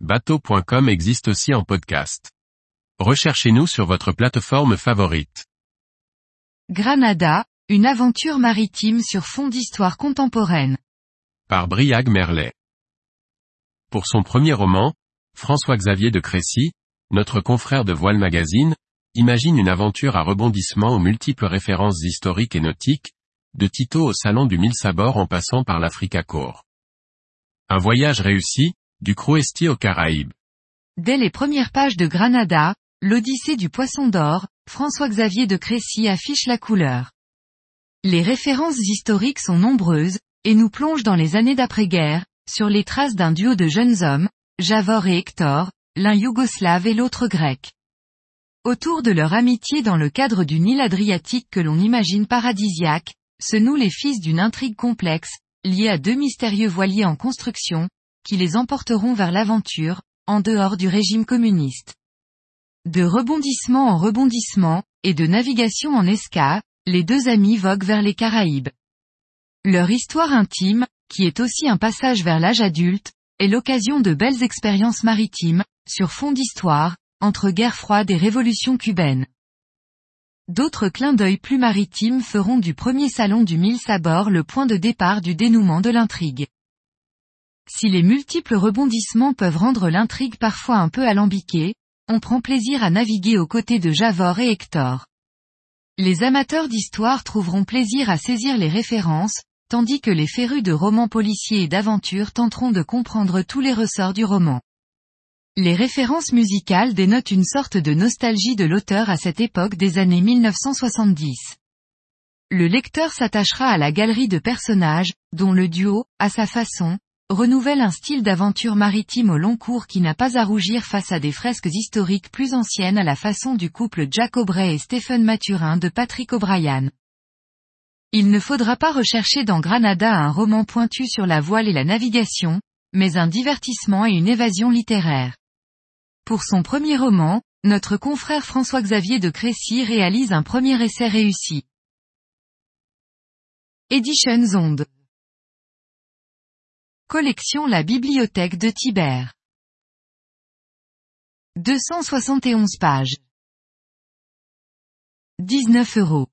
bateau.com existe aussi en podcast. Recherchez-nous sur votre plateforme favorite. Granada, une aventure maritime sur fond d'histoire contemporaine. Par Briag Merlet. Pour son premier roman, François-Xavier de Crécy, notre confrère de Voile Magazine, imagine une aventure à rebondissement aux multiples références historiques et nautiques, de Tito au salon du mille sabords en passant par l'Africa Corps. Un voyage réussi, du Crouestier aux Caraïbes. Dès les premières pages de Granada, l'Odyssée du Poisson d'Or, François-Xavier de Crécy affiche la couleur. Les références historiques sont nombreuses, et nous plongent dans les années d'après-guerre, sur les traces d'un duo de jeunes hommes, Javor et Hector, l'un yougoslave et l'autre grec. Autour de leur amitié dans le cadre du Nil Adriatique que l'on imagine paradisiaque, se nouent les fils d'une intrigue complexe, liée à deux mystérieux voiliers en construction, qui les emporteront vers l'aventure, en dehors du régime communiste. De rebondissement en rebondissement, et de navigation en esca, les deux amis voguent vers les Caraïbes. Leur histoire intime, qui est aussi un passage vers l'âge adulte, est l'occasion de belles expériences maritimes, sur fond d'histoire, entre guerre froide et révolution cubaine. D'autres clins d'œil plus maritimes feront du premier salon du mille sabords le point de départ du dénouement de l'intrigue. Si les multiples rebondissements peuvent rendre l'intrigue parfois un peu alambiquée, on prend plaisir à naviguer aux côtés de Javor et Hector. Les amateurs d'histoire trouveront plaisir à saisir les références, tandis que les férus de romans policiers et d'aventure tenteront de comprendre tous les ressorts du roman. Les références musicales dénotent une sorte de nostalgie de l'auteur à cette époque des années 1970. Le lecteur s'attachera à la galerie de personnages, dont le duo, à sa façon, renouvelle un style d'aventure maritime au long cours qui n'a pas à rougir face à des fresques historiques plus anciennes à la façon du couple Jack Aubrey et Stephen Mathurin de Patrick O'Brien. Il ne faudra pas rechercher dans Granada un roman pointu sur la voile et la navigation, mais un divertissement et une évasion littéraire. Pour son premier roman, notre confrère François-Xavier de Crécy réalise un premier essai réussi. Edition Zonde Collection La Bibliothèque de Tibère. 271 pages. 19 euros.